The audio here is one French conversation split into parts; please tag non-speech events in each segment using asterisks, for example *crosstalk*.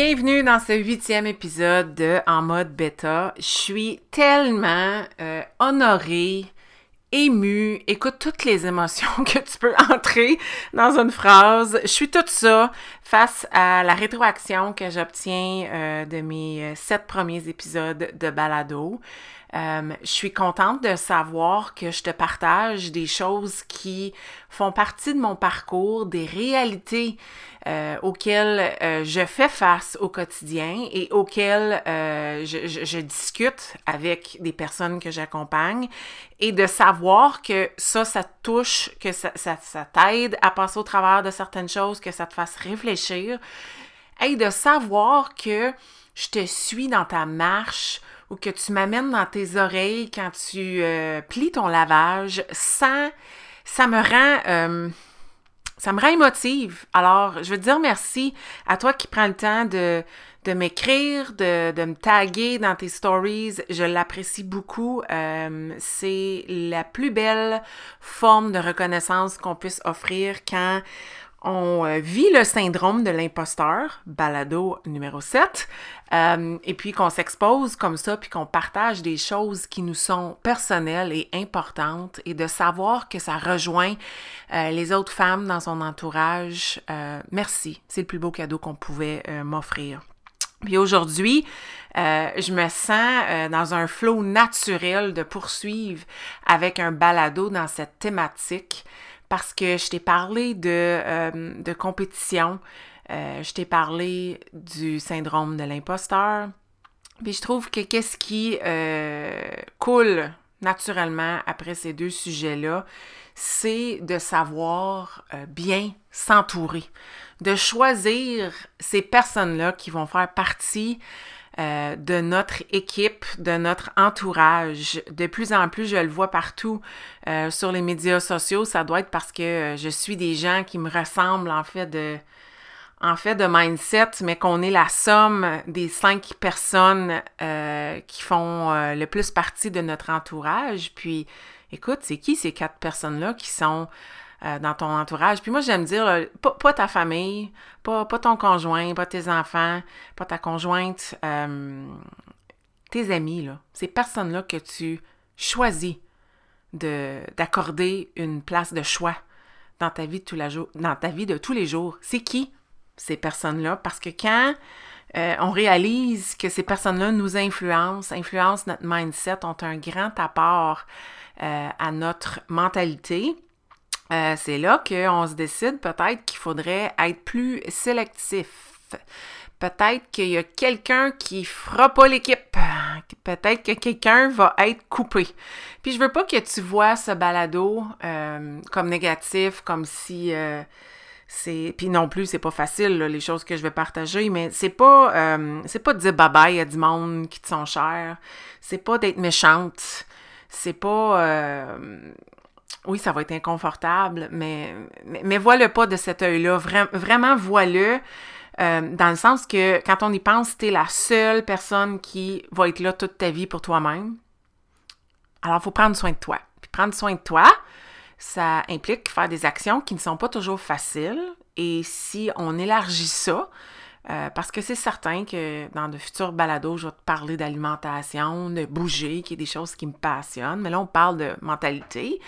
Bienvenue dans ce huitième épisode de En mode bêta. Je suis tellement euh, honorée, émue. Écoute toutes les émotions *laughs* que tu peux entrer dans une phrase. Je suis tout ça face à la rétroaction que j'obtiens euh, de mes euh, sept premiers épisodes de balado. Euh, je suis contente de savoir que je te partage des choses qui font partie de mon parcours, des réalités euh, auxquelles euh, je fais face au quotidien et auxquelles je, discute avec des personnes que j'accompagne. Et de savoir que ça, ça touche, que ça, ça t'aide à passer au travers de certaines choses, que ça te fasse réfléchir. Et de savoir que je te suis dans ta marche ou que tu m'amènes dans tes oreilles quand tu euh, plies ton lavage, ça, ça me rend... Euh, ça me rend émotive. Alors, je veux te dire merci à toi qui prends le temps de, de m'écrire, de, de, me taguer dans tes stories. Je l'apprécie beaucoup. Euh, c'est la plus belle forme de reconnaissance qu'on puisse offrir quand on euh, vit le syndrome de l'imposteur, balado numéro 7, euh, et puis qu'on s'expose comme ça, puis qu'on partage des choses qui nous sont personnelles et importantes, et de savoir que ça rejoint euh, les autres femmes dans son entourage. merci, c'est le plus beau cadeau qu'on pouvait m'offrir. Puis aujourd'hui, je me sens dans un flot naturel de poursuivre avec un balado dans cette thématique parce que je t'ai parlé de, euh, de compétition, euh, je t'ai parlé du syndrome de l'imposteur. Puis je trouve que qu'est-ce qui euh, coule naturellement après ces deux sujets-là, c'est de savoir bien s'entourer, de choisir ces personnes-là qui vont faire partie euh, de notre équipe, de notre entourage. De plus en plus, je le vois partout euh, sur les médias sociaux. Ça doit être parce que euh, je suis des gens qui me ressemblent en fait de, en fait de mindset, mais qu'on est la somme des cinq personnes qui font le plus partie de notre entourage. Puis, écoute, c'est qui ces quatre personnes-là qui sont euh, dans ton entourage. Puis moi, j'aime dire, pas, ta famille, pas, pas, ton conjoint, pas tes enfants, pas ta conjointe, euh, tes amis, là, ces personnes-là que tu choisis d'accorder une place de choix dans ta vie de tous jours, dans ta vie de tous les jours. C'est qui ces personnes-là? Parce que quand euh, on réalise que ces personnes-là nous influencent, influencent notre mindset, ont un grand apport à notre mentalité, euh, c'est là qu'on se décide peut-être qu'il faudrait être plus sélectif. Peut-être qu'il y a quelqu'un qui fera pas l'équipe. Peut-être que quelqu'un va être coupé. Puis je veux pas que tu vois ce balado euh, comme négatif, comme si euh, c'est. Puis non plus, c'est pas facile les choses que je vais partager, mais c'est pas c'est pas de dire bye bye à du monde qui te sont chers. C'est pas d'être méchante. C'est pas oui, ça va être inconfortable, mais, mais, vois-le pas de cet œil-là. vraiment, vois-le euh, dans le sens que quand on y pense, tu es la seule personne qui va être là toute ta vie pour toi-même. Alors, il faut prendre soin de toi. Puis prendre soin de toi, ça implique faire des actions qui ne sont pas toujours faciles. Et si on élargit ça, euh, parce que c'est certain que dans de futurs balados, je vais te parler d'alimentation, de bouger, qui est des choses qui me passionnent. Mais là, on parle de mentalité.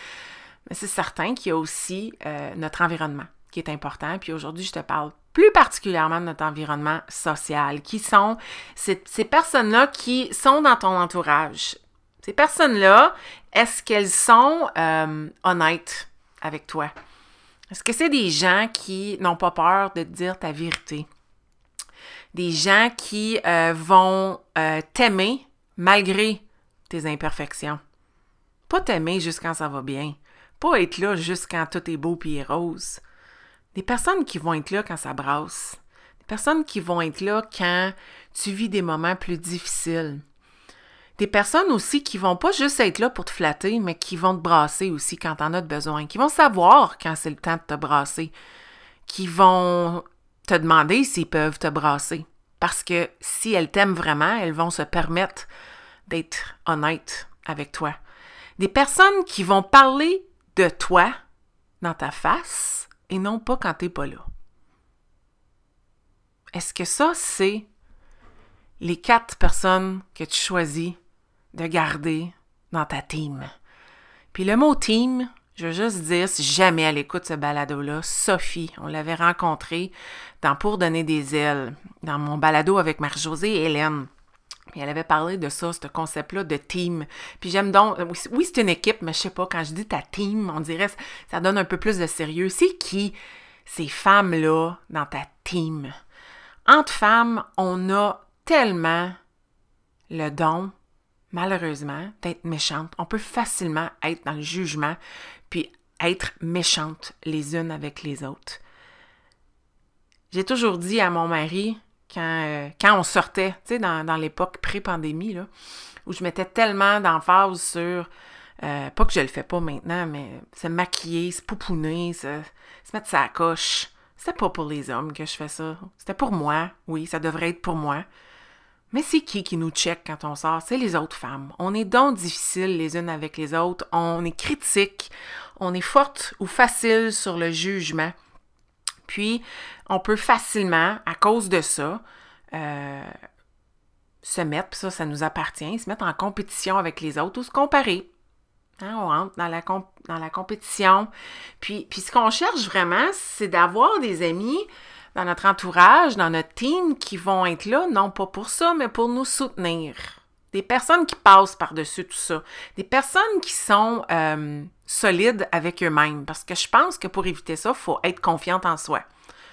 Mais c'est certain qu'il y a aussi euh, notre environnement qui est important. Puis aujourd'hui, je te parle plus particulièrement de notre environnement social, qui sont ces, personnes-là qui sont dans ton entourage. Ces personnes-là, est-ce qu'elles sont euh, honnêtes avec toi? Est-ce que c'est des gens qui n'ont pas peur de te dire ta vérité? Des gens qui euh, vont t'aimer malgré tes imperfections? Pas t'aimer juste quand ça va bien pas être là juste quand tout est beau et rose. Des personnes qui vont être là quand ça brasse. Des personnes qui vont être là quand tu vis des moments plus difficiles. Des personnes aussi qui vont pas juste être là pour te flatter, mais qui vont te brasser aussi quand tu en as besoin, qui vont savoir quand c'est le temps de te brasser, qui vont te demander s'ils peuvent te brasser. Parce que si elles t'aiment vraiment, elles vont se permettre d'être honnêtes avec toi. Des personnes qui vont parler de toi dans ta face et non pas quand tu n'es pas là. Est-ce que ça, c'est les quatre personnes que tu choisis de garder dans ta team? Puis le mot team, je veux juste dire, si jamais elle écoute ce balado-là, Sophie, on l'avait rencontrée dans Pour donner des ailes, dans mon balado avec Marie-Josée et Hélène. Elle avait parlé de ça, ce concept-là de team. Puis j'aime donc, oui, c'est une équipe, mais je sais pas, quand je dis ta team, on dirait, ça donne un peu plus de sérieux. C'est qui ces femmes-là dans ta team? Entre femmes, on a tellement le don, malheureusement, d'être méchante. On peut facilement être dans le jugement, puis être méchante les unes avec les autres. J'ai toujours dit à mon mari, quand, euh, quand on sortait, tu sais, dans, l'époque pré-pandémie, là, où je mettais tellement d'emphase sur, euh, pas que je le fais pas maintenant, mais se maquiller, se pouponner, se, se mettre sa coche. C'était pas pour les hommes que je fais ça. C'était pour moi. Oui, ça devrait être pour moi. Mais c'est qui qui nous check quand on sort? C'est les autres femmes. On est donc difficiles les unes avec les autres. On est critique. On est forte ou facile sur le jugement. Puis, on peut facilement, à cause de ça, euh, se mettre, ça, ça nous appartient, se mettre en compétition avec les autres ou se comparer. Hein, on rentre dans la, dans la compétition. Puis, puis ce qu'on cherche vraiment, c'est d'avoir des amis dans notre entourage, dans notre team, qui vont être là, non pas pour ça, mais pour nous soutenir. Des personnes qui passent par-dessus tout ça. Des personnes qui sont euh, solides avec eux-mêmes. Parce que je pense que pour éviter ça, il faut être confiante en soi.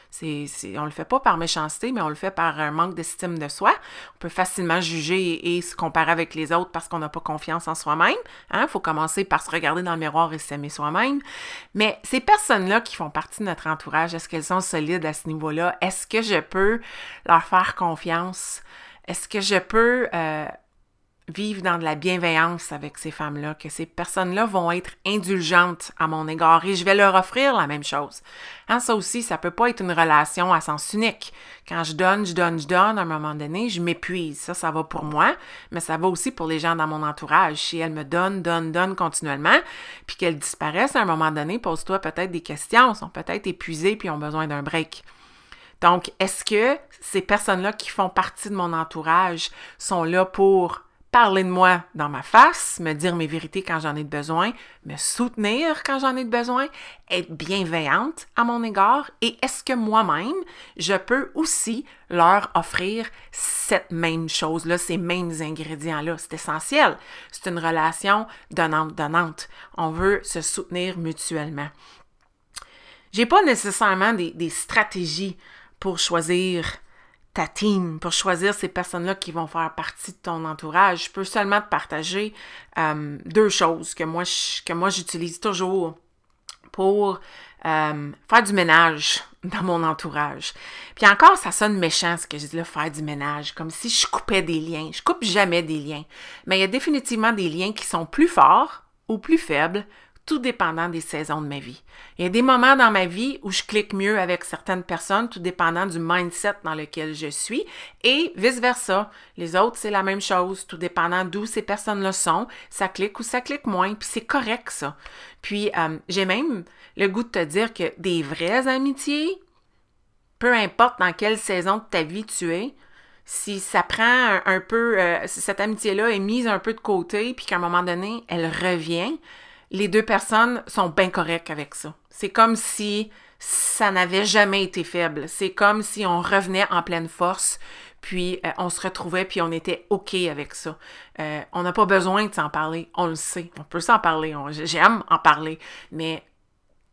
C'est, on le fait pas par méchanceté, mais on le fait par un manque d'estime de soi. On peut facilement juger et, se comparer avec les autres parce qu'on n'a pas confiance en soi-même. Il hein. faut commencer par se regarder dans le miroir et s'aimer soi-même. Mais ces personnes-là qui font partie de notre entourage, est-ce qu'elles sont solides à ce niveau-là? Est-ce que je peux leur faire confiance? Est-ce que je peux euh, vivre dans de la bienveillance avec ces femmes-là, que ces personnes-là vont être indulgentes à mon égard et je vais leur offrir la même chose. Hein, ça aussi, ça peut pas être une relation à sens unique. Quand je donne, je donne, je donne, à un moment donné, je m'épuise. Ça, ça va pour moi, mais ça va aussi pour les gens dans mon entourage. Si elles me donnent, donnent, donnent continuellement, puis qu'elles disparaissent à un moment donné, pose-toi peut-être des questions, sont peut-être épuisées puis ont besoin d'un break. Donc, est-ce que ces personnes-là qui font partie de mon entourage sont là pour parler de moi dans ma face, me dire mes vérités quand j'en ai besoin, me soutenir quand j'en ai besoin, être bienveillante à mon égard et est-ce que moi-même, je peux aussi leur offrir cette même chose-là, ces mêmes ingrédients-là? C'est essentiel. C'est une relation donnante-donnante. On veut se soutenir mutuellement. J'ai pas nécessairement des, des stratégies pour choisir ta team, pour choisir ces personnes-là qui vont faire partie de ton entourage. Je peux seulement te partager euh, deux choses que moi, j'utilise toujours pour euh, faire du ménage *laughs* dans mon entourage. Puis encore, ça sonne méchant ce que je dis là, faire du ménage, comme si je coupais des liens. Je coupe jamais des liens. Mais il y a définitivement des liens qui sont plus forts ou plus faibles tout dépendant des saisons de ma vie. Il y a des moments dans ma vie où je clique mieux avec certaines personnes, tout dépendant du mindset dans lequel je suis, et vice-versa. Les autres, c'est la même chose, tout dépendant d'où ces personnes-là sont, ça clique ou ça clique moins, puis c'est correct ça. Puis euh, j'ai même le goût de te dire que des vraies amitiés, peu importe dans quelle saison de ta vie tu es, si ça prend un, peu, euh, si cette amitié-là est mise un peu de côté, puis qu'à un moment donné, elle revient, les deux personnes sont bien correctes avec ça. C'est comme si ça n'avait jamais été faible. C'est comme si on revenait en pleine force, puis euh, on se retrouvait, puis on était OK avec ça. Euh, on n'a pas besoin de s'en parler, on le sait. On peut s'en parler, j'aime en parler, mais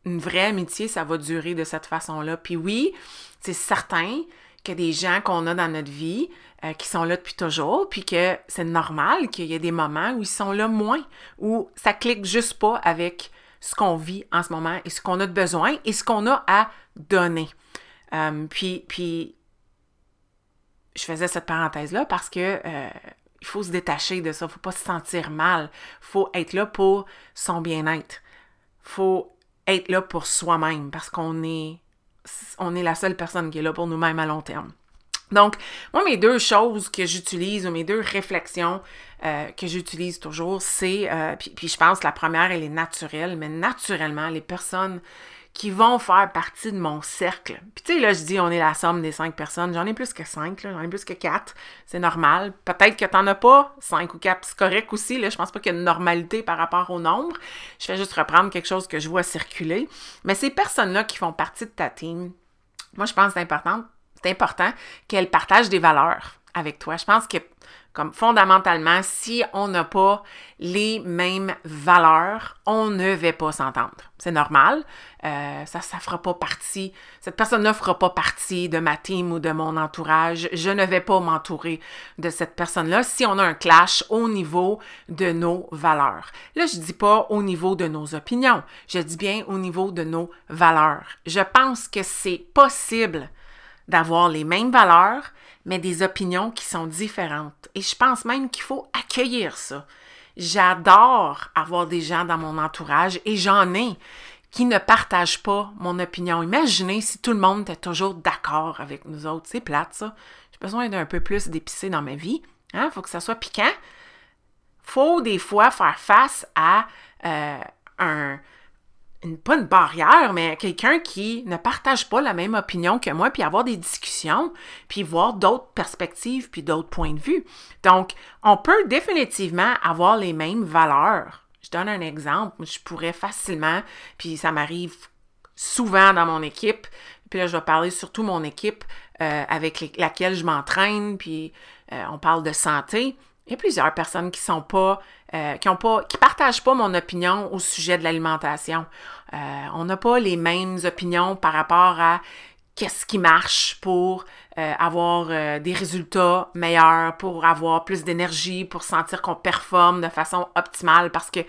une vraie amitié, ça va durer de cette façon-là. Puis oui, c'est certain que des gens qu'on a dans notre vie, euh, qui sont là depuis toujours, puis que c'est normal qu'il y ait des moments où ils sont là moins, où ça clique juste pas avec ce qu'on vit en ce moment et ce qu'on a de besoin et ce qu'on a à donner. Euh, puis, puis, je faisais cette parenthèse-là parce que euh, il faut se détacher de ça, il faut pas se sentir mal, il faut être là pour son bien-être, il faut être là pour soi-même parce qu'on est, on est la seule personne qui est là pour nous-mêmes à long terme. Donc, moi, mes deux choses que j'utilise ou mes deux réflexions euh, que j'utilise toujours, c'est, euh, puis, puis, je pense que la première, elle est naturelle, mais naturellement, les personnes qui vont faire partie de mon cercle. Puis tu sais, là, je dis, on est la somme des cinq personnes. J'en ai plus que cinq, j'en ai plus que quatre. C'est normal. Peut-être que t'en as pas cinq ou quatre. C'est correct aussi. Là, je pense pas qu'il y a une normalité par rapport au nombre. Je fais juste reprendre quelque chose que je vois circuler. Mais ces personnes-là qui font partie de ta team, moi, je pense que c'est important, c'est important qu'elles partagent des valeurs avec toi. Je pense que comme fondamentalement, si on n'a pas les mêmes valeurs, on ne va pas s'entendre. C'est normal. Euh, ça, ça fera pas partie. Cette personne ne fera pas partie de ma team ou de mon entourage. Je ne vais pas m'entourer de cette personne-là si on a un clash au niveau de nos valeurs. Là, je dis pas au niveau de nos opinions. Je dis bien au niveau de nos valeurs. Je pense que c'est possible d'avoir les mêmes valeurs, mais des opinions qui sont différentes. Et je pense même qu'il faut accueillir ça. J'adore avoir des gens dans mon entourage et j'en ai qui ne partagent pas mon opinion. Imaginez si tout le monde était toujours d'accord avec nous autres. C'est plate, ça. J'ai besoin d'un peu plus d'épicé dans ma vie. Il hein? faut que ça soit piquant. faut des fois faire face à euh, un, pas une barrière, mais quelqu'un qui ne partage pas la même opinion que moi, puis avoir des discussions, puis voir d'autres perspectives, puis d'autres points de vue. Donc, on peut définitivement avoir les mêmes valeurs. Je donne un exemple. Je pourrais facilement, puis ça m'arrive souvent dans mon équipe, puis là, je vais parler surtout mon équipe euh, avec laquelle je m'entraîne, puis euh, on parle de santé. Il y a plusieurs personnes qui sont pas, euh, qui ont pas, qui partagent pas mon opinion au sujet de l'alimentation. Euh, on n'a pas les mêmes opinions par rapport à qu'est-ce qui marche pour euh, avoir des résultats meilleurs, pour avoir plus d'énergie, pour sentir qu'on performe de façon optimale, parce que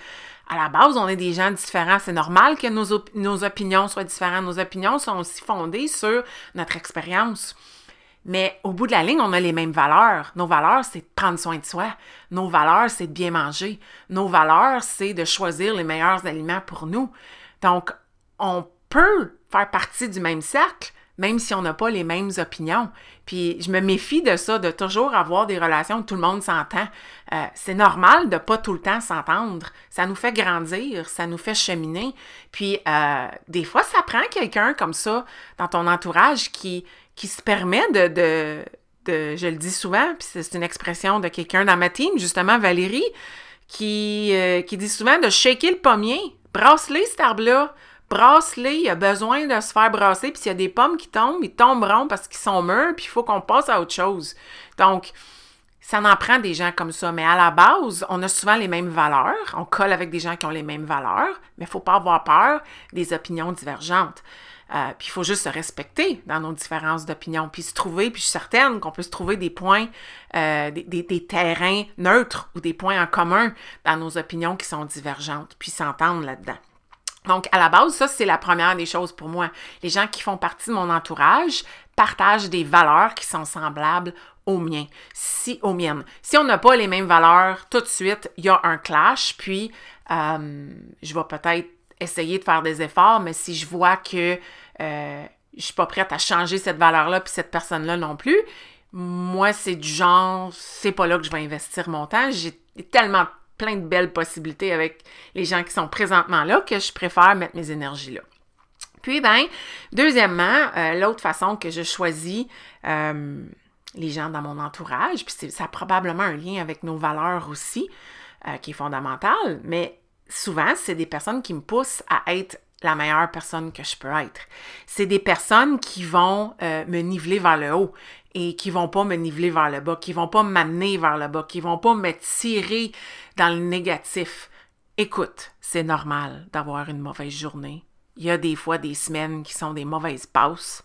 à la base, on est des gens différents. C'est normal que nos, nos opinions soient différentes. Nos opinions sont aussi fondées sur notre expérience. Mais au bout de la ligne, on a les mêmes valeurs. Nos valeurs, c'est de prendre soin de soi. Nos valeurs, c'est de bien manger. Nos valeurs, c'est de choisir les meilleurs aliments pour nous. Donc, on peut faire partie du même cercle, même si on n'a pas les mêmes opinions. Puis je me méfie de ça, de toujours avoir des relations où tout le monde s'entend. Euh, c'est normal de pas tout le temps s'entendre. Ça nous fait grandir, ça nous fait cheminer. Puis euh, des fois, ça prend quelqu'un comme ça dans ton entourage qui, qui se permet de, je le dis souvent, puis c'est une expression de quelqu'un dans ma team, justement, Valérie, qui, euh, dit souvent de shaker le pommier. Brasse-les, cet arbre-là. Brasse-les, il a besoin de se faire brasser, puis s'il y a des pommes qui tombent, ils tomberont parce qu'ils sont mûrs, puis il faut qu'on passe à autre chose. Donc, ça en prend des gens comme ça, mais à la base, on a souvent les mêmes valeurs, on colle avec des gens qui ont les mêmes valeurs, mais il ne faut pas avoir peur des opinions divergentes. Euh, puis il faut juste se respecter dans nos différences d'opinion, puis se trouver, puis je suis certaine qu'on peut se trouver des points, euh, des, terrains neutres ou des points en commun dans nos opinions qui sont divergentes, puis s'entendre là-dedans. Donc, à la base, ça, c'est la première des choses pour moi. Les gens qui font partie de mon entourage partagent des valeurs qui sont semblables aux miens, si, aux miennes. Si on n'a pas les mêmes valeurs, tout de suite, il y a un clash, puis euh, je vais peut-être essayer de faire des efforts, mais si je vois que euh, je suis pas prête à changer cette valeur-là, puis cette personne-là non plus, moi, c'est du genre, c'est pas là que je vais investir mon temps. J'ai tellement plein de belles possibilités avec les gens qui sont présentement là que je préfère mettre mes énergies là. Puis, ben, deuxièmement, euh, l'autre façon que je choisis euh, les gens dans mon entourage, puis ça a probablement un lien avec nos valeurs aussi, qui est fondamental, mais souvent, c'est des personnes qui me poussent à être la meilleure personne que je peux être. C'est des personnes qui vont euh, me niveler vers le haut et qui vont pas me niveler vers le bas, qui vont pas m'amener vers le bas, qui vont pas me tirer dans le négatif. Écoute, c'est normal d'avoir une mauvaise journée. Il y a des fois des semaines qui sont des mauvaises passes.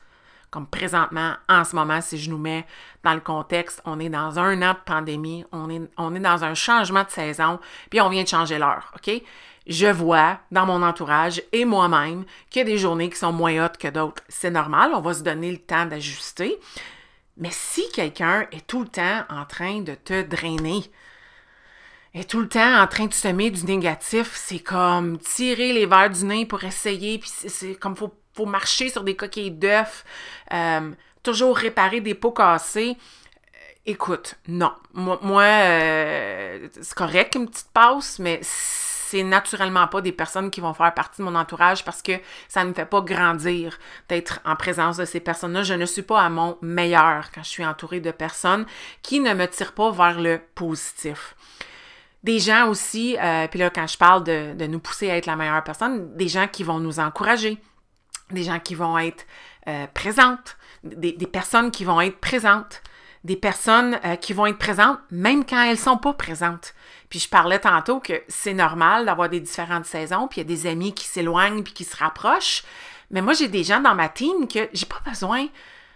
Comme présentement, en ce moment, si je nous mets dans le contexte, on est dans un an de pandémie, on est, dans un changement de saison, puis on vient de changer l'heure, OK? je vois dans mon entourage et moi-même qu'il y a des journées qui sont moins hautes que d'autres. C'est normal, on va se donner le temps d'ajuster. Mais si quelqu'un est tout le temps en train de te drainer, est tout le temps en train de semer du négatif, c'est comme tirer les verres du nez pour essayer, puis c'est comme faut, faut marcher sur des coquilles d'œufs, euh, toujours réparer des pots cassés. Écoute, non. Moi, euh, c'est correct une petite passe, mais c'est naturellement pas des personnes qui vont faire partie de mon entourage parce que ça ne me fait pas grandir d'être en présence de ces personnes-là. Je ne suis pas à mon meilleur quand je suis entourée de personnes qui ne me tirent pas vers le positif. Des gens aussi, euh, puis là, quand je parle de, nous pousser à être la meilleure personne, des gens qui vont nous encourager, des gens qui vont être euh, présentes, des, personnes qui vont être présentes, des personnes euh, qui vont être présentes même quand elles sont pas présentes. Puis je parlais tantôt que c'est normal d'avoir des différentes saisons, puis il y a des amis qui s'éloignent puis qui se rapprochent. Mais moi, j'ai des gens dans ma team que j'ai pas besoin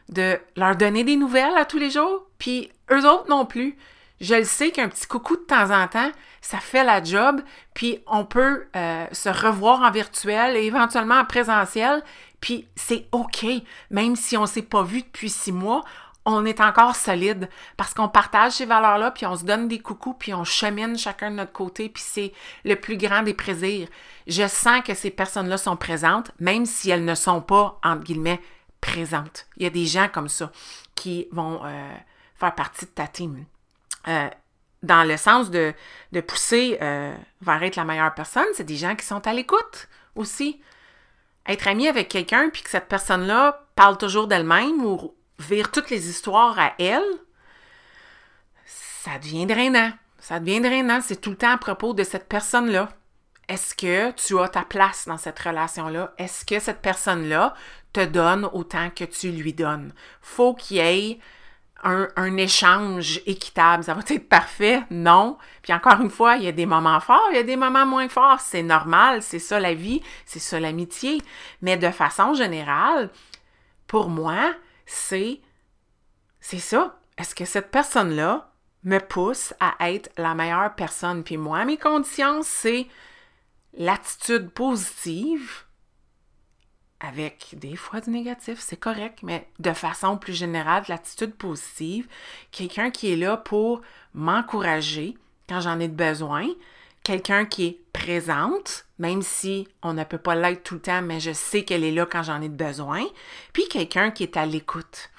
de leur donner des nouvelles à tous les jours, puis eux autres non plus. Je le sais qu'un petit coucou de temps en temps, ça fait la job, puis on peut euh, se revoir en virtuel et éventuellement en présentiel, puis c'est OK. Même si on ne s'est pas vu depuis six mois, on est encore solide parce qu'on partage ces valeurs-là, puis on se donne des coucous, puis on chemine chacun de notre côté, puis c'est le plus grand des plaisirs. Je sens que ces personnes-là sont présentes, même si elles ne sont pas, entre guillemets, présentes. Il y a des gens comme ça qui vont euh, faire partie de ta team. Euh, dans le sens de, de pousser euh, vers être la meilleure personne, c'est des gens qui sont à l'écoute aussi. Être ami avec quelqu'un, puis que cette personne-là parle toujours d'elle-même ou vire toutes les histoires à elle, ça devient drainant. Ça devient drainant. C'est tout le temps à propos de cette personne-là. Est-ce que tu as ta place dans cette relation-là? Est-ce que cette personne-là te donne autant que tu lui donnes? Faut qu'il y ait un, échange équitable. Ça va être parfait? Non. Puis encore une fois, il y a des moments forts, il y a des moments moins forts. C'est normal, c'est ça la vie, c'est ça l'amitié. Mais de façon générale, pour moi, c'est c'est ça. Est-ce que cette personne-là me pousse à être la meilleure personne? Puis moi, mes conditions, c'est l'attitude positive avec des fois du négatif, c'est correct, mais de façon plus générale, l'attitude positive, quelqu'un qui est là pour m'encourager quand j'en ai besoin, quelqu'un qui est présente, même si on ne peut pas l'être tout le temps, mais je sais qu'elle est là quand j'en ai besoin, puis quelqu'un qui est à l'écoute.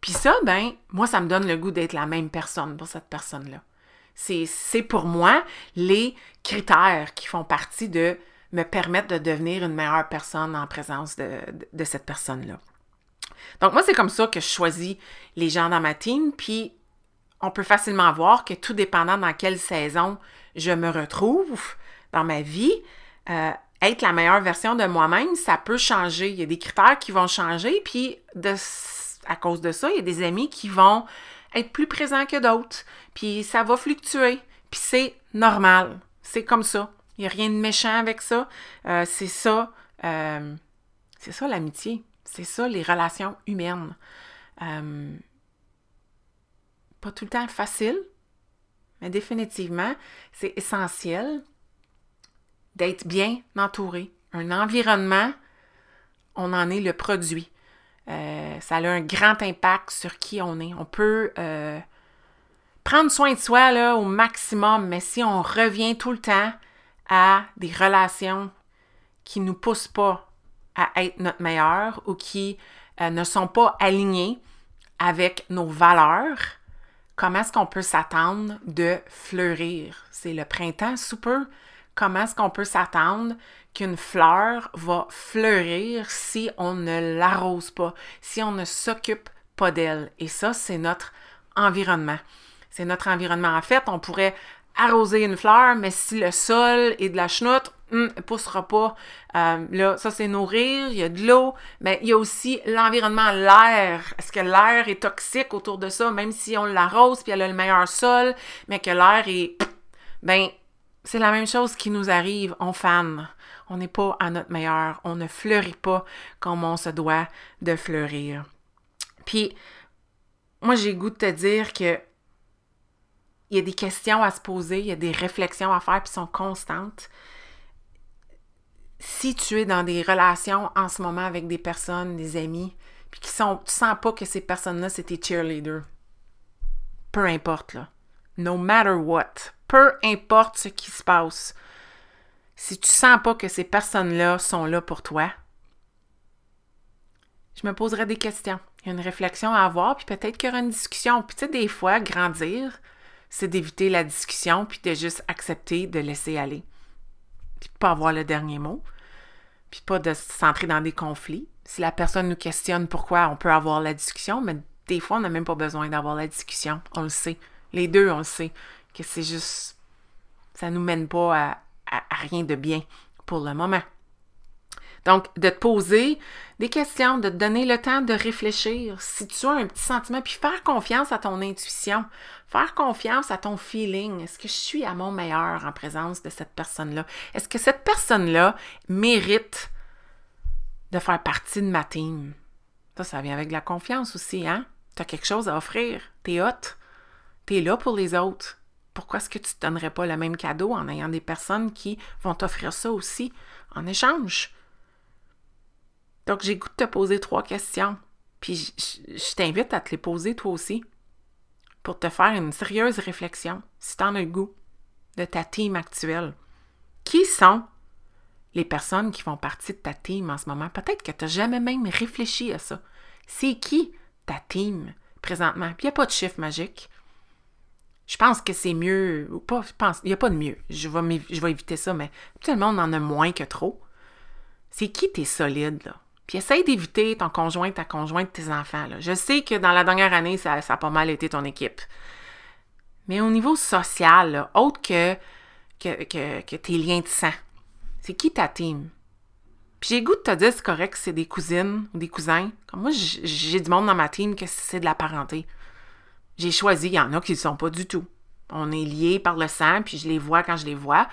Puis ça, ben, moi, ça me donne le goût d'être la même personne pour cette personne-là. C'est pour moi les critères qui font partie de me permettre de devenir une meilleure personne en présence de, cette personne-là. Donc moi, c'est comme ça que je choisis les gens dans ma team, puis on peut facilement voir que tout dépendant dans quelle saison je me retrouve dans ma vie, euh, être la meilleure version de moi-même, ça peut changer. Il y a des critères qui vont changer, puis à cause de ça, il y a des amis qui vont être plus présents que d'autres, puis ça va fluctuer, puis c'est normal. C'est comme ça. Il n'y a rien de méchant avec ça. Euh, c'est ça, euh, c'est ça l'amitié. C'est ça les relations humaines pas tout le temps facile, mais définitivement, c'est essentiel d'être bien entouré. Un environnement, on en est le produit. Euh, ça a un grand impact sur qui on est. On peut euh, prendre soin de soi là, au maximum, mais si on revient tout le temps à des relations qui ne nous poussent pas à être notre meilleur ou qui euh, ne sont pas alignées avec nos valeurs, comment est-ce qu'on peut s'attendre de fleurir? C'est le printemps sous peu. Comment est-ce qu'on peut s'attendre qu'une fleur va fleurir si on ne l'arrose pas, si on ne s'occupe pas d'elle? Et ça, c'est notre environnement. C'est notre environnement. En fait, on pourrait arroser une fleur, mais si le sol est de la chenoute, hum, elle ne poussera pas. Euh, là, ça, c'est nourrir, il y a de l'eau, mais il y a aussi l'environnement, l'air. Est-ce que l'air est toxique autour de ça, même si on l'arrose puis elle a le meilleur sol, mais que l'air est... Ben, c'est la même chose qui nous arrive, on fane. On n'est pas à notre meilleur, on ne fleurit pas comme on se doit de fleurir. Puis, moi, j'ai goût de te dire que il y a des questions à se poser, il y a des réflexions à faire, puis sont constantes. si tu es dans des relations en ce moment avec des personnes, des amis, puis qui sont, tu sens pas que ces personnes-là, c'est tes cheerleaders. Peu importe, là. No matter what. Peu importe ce qui se passe. Si tu sens pas que ces personnes-là sont là pour toi, je me poserai des questions. Il y a une réflexion à avoir, puis peut-être qu'il y aura une discussion. Puis tu sais, des fois, grandir, c'est d'éviter la discussion, puis de juste accepter de laisser aller. Puis pas avoir le dernier mot, puis pas de s'entrer dans des conflits. Si la personne nous questionne pourquoi on peut avoir la discussion, mais des fois, on n'a même pas besoin d'avoir la discussion. On le sait. Les deux, on le sait. Que c'est juste. Ça nous mène pas à rien de bien pour le moment. Donc, de te poser des questions, de te donner le temps de réfléchir. Si tu as un petit sentiment, puis faire confiance à ton intuition, faire confiance à ton feeling. Est-ce que je suis à mon meilleur en présence de cette personne-là? Est-ce que cette personne-là mérite de faire partie de ma team? Ça, ça vient avec la confiance aussi, hein? Tu as quelque chose à offrir. Tu es hot. Tu es là pour les autres. Pourquoi est-ce que tu ne donnerais pas le même cadeau en ayant des personnes qui vont t'offrir ça aussi en échange? Donc, j'ai goût de te poser trois questions. Puis, je, t'invite à te les poser toi aussi pour te faire une sérieuse réflexion, si tu en as le goût, de ta team actuelle. Qui sont les personnes qui font partie de ta team en ce moment? Peut-être que tu n'as jamais même réfléchi à ça. C'est qui ta team présentement? Puis, il n'y a pas de chiffre magique. Je pense que c'est mieux, ou pas, je pense, il n'y a pas de mieux. Je vais, je vais éviter ça, mais tout le monde en a moins que trop. C'est qui tes solides, là? Puis essaye d'éviter ton conjoint, ta conjointe, tes enfants. Je sais que dans la dernière année, ça, a pas mal été ton équipe. Mais au niveau social, autre que, que, tes liens de sang, c'est qui ta team? Puis j'ai goût de te dire, c'est correct c'est des cousines ou des cousins. Comme moi, j'ai du monde dans ma team que c'est de la parenté. J'ai choisi, il y en a qui ne sont pas du tout. On est liés par le sang, puis je les vois quand je les vois.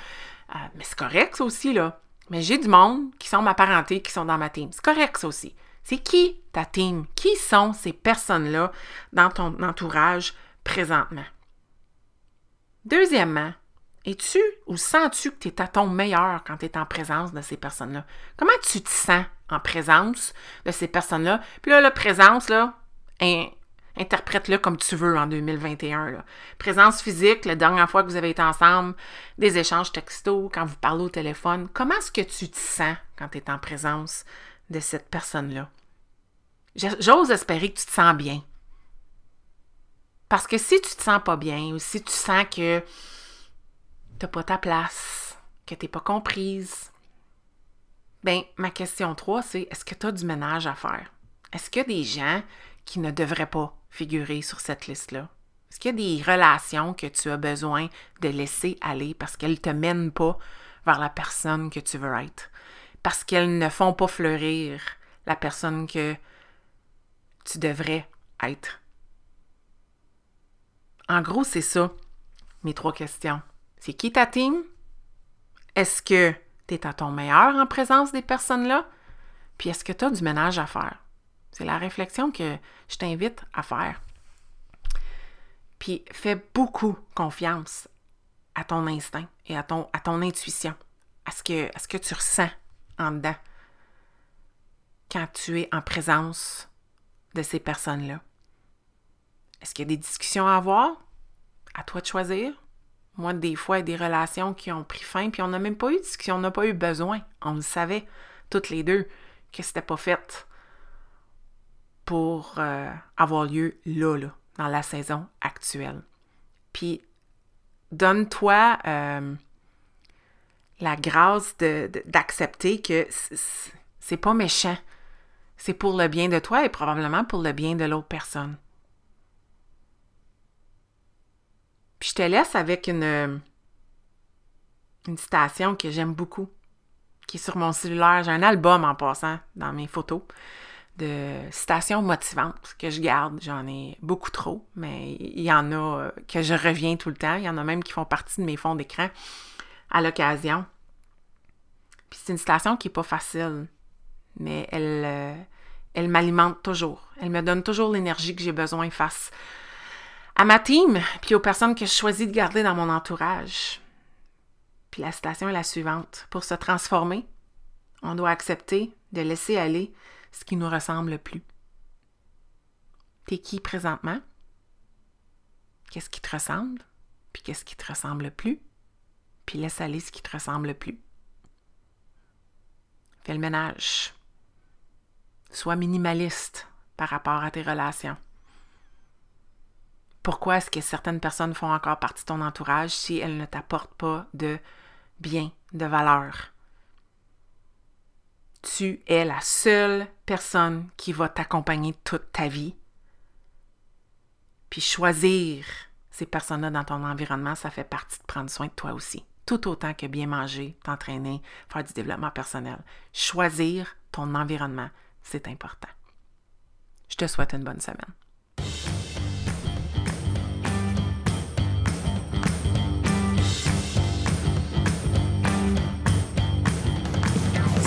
Euh, mais c'est correct, ça aussi, là. Mais j'ai du monde qui sont ma parenté, qui sont dans ma team. C'est correct, ça aussi. C'est qui ta team? Qui sont ces personnes-là dans ton entourage présentement? Deuxièmement, es-tu ou sens-tu que tu es à ton meilleur quand tu es en présence de ces personnes-là? Comment tu te sens en présence de ces personnes-là? Puis là, la présence, là, interprète-le comme tu veux en 2021. Présence physique, la dernière fois que vous avez été ensemble, des échanges textos, quand vous parlez au téléphone. Comment est-ce que tu te sens quand tu es en présence de cette personne-là? J'ose espérer que tu te sens bien. Parce que si tu te sens pas bien ou si tu sens que tu n'as pas ta place, que tu n'es pas comprise, ben ma question 3, c'est est-ce que tu as du ménage à faire? Est-ce qu'il y a des gens qui ne devraient pas figurer sur cette liste-là? Est-ce qu'il y a des relations que tu as besoin de laisser aller parce qu'elles ne te mènent pas vers la personne que tu veux être? Parce qu'elles ne font pas fleurir la personne que tu devrais être? En gros, c'est ça, mes trois questions. C'est qui ta team? Est-ce que tu es à ton meilleur en présence des personnes-là? Puis est-ce que tu as du ménage à faire? C'est la réflexion que je t'invite à faire. Puis fais beaucoup confiance à ton instinct et à ton, intuition, à ce, que, à ce que tu ressens en dedans quand tu es en présence de ces personnes-là. Est-ce qu'il y a des discussions à avoir? À toi de choisir. Moi, des fois, il y a des relations qui ont pris fin, puis on n'a même pas eu de discussion, on n'a pas eu besoin. On le savait, toutes les deux, que c'était pas fait pour euh, avoir lieu là, là, dans la saison actuelle. Puis, donne-toi euh, la grâce d'accepter que c'est pas méchant. C'est pour le bien de toi et probablement pour le bien de l'autre personne. Puis je te laisse avec une, une citation que j'aime beaucoup, qui est sur mon cellulaire. J'ai un album en passant dans mes photos de citations motivantes que je garde. J'en ai beaucoup trop, mais il y en a euh, que je reviens tout le temps. Il y en a même qui font partie de mes fonds d'écran à l'occasion. Puis c'est une citation qui n'est pas facile, mais elle, euh, elle m'alimente toujours. Elle me donne toujours l'énergie que j'ai besoin face à ma team, puis aux personnes que je choisis de garder dans mon entourage. Puis la citation est la suivante. Pour se transformer, On doit accepter de laisser aller ce qui nous ressemble le plus. T'es qui présentement? Qu'est-ce qui te ressemble? Puis qu'est-ce qui te ressemble plus? Puis laisse aller ce qui te ressemble plus. Fais le ménage. Sois minimaliste par rapport à tes relations. Pourquoi est-ce que certaines personnes font encore partie de ton entourage si elles ne t'apportent pas de bien, de valeur? Tu es la seule personne qui va t'accompagner toute ta vie. Puis choisir ces personnes-là dans ton environnement, ça fait partie de prendre soin de toi aussi. Tout autant que bien manger, t'entraîner, faire du développement personnel. Choisir ton environnement, c'est important. Je te souhaite une bonne semaine.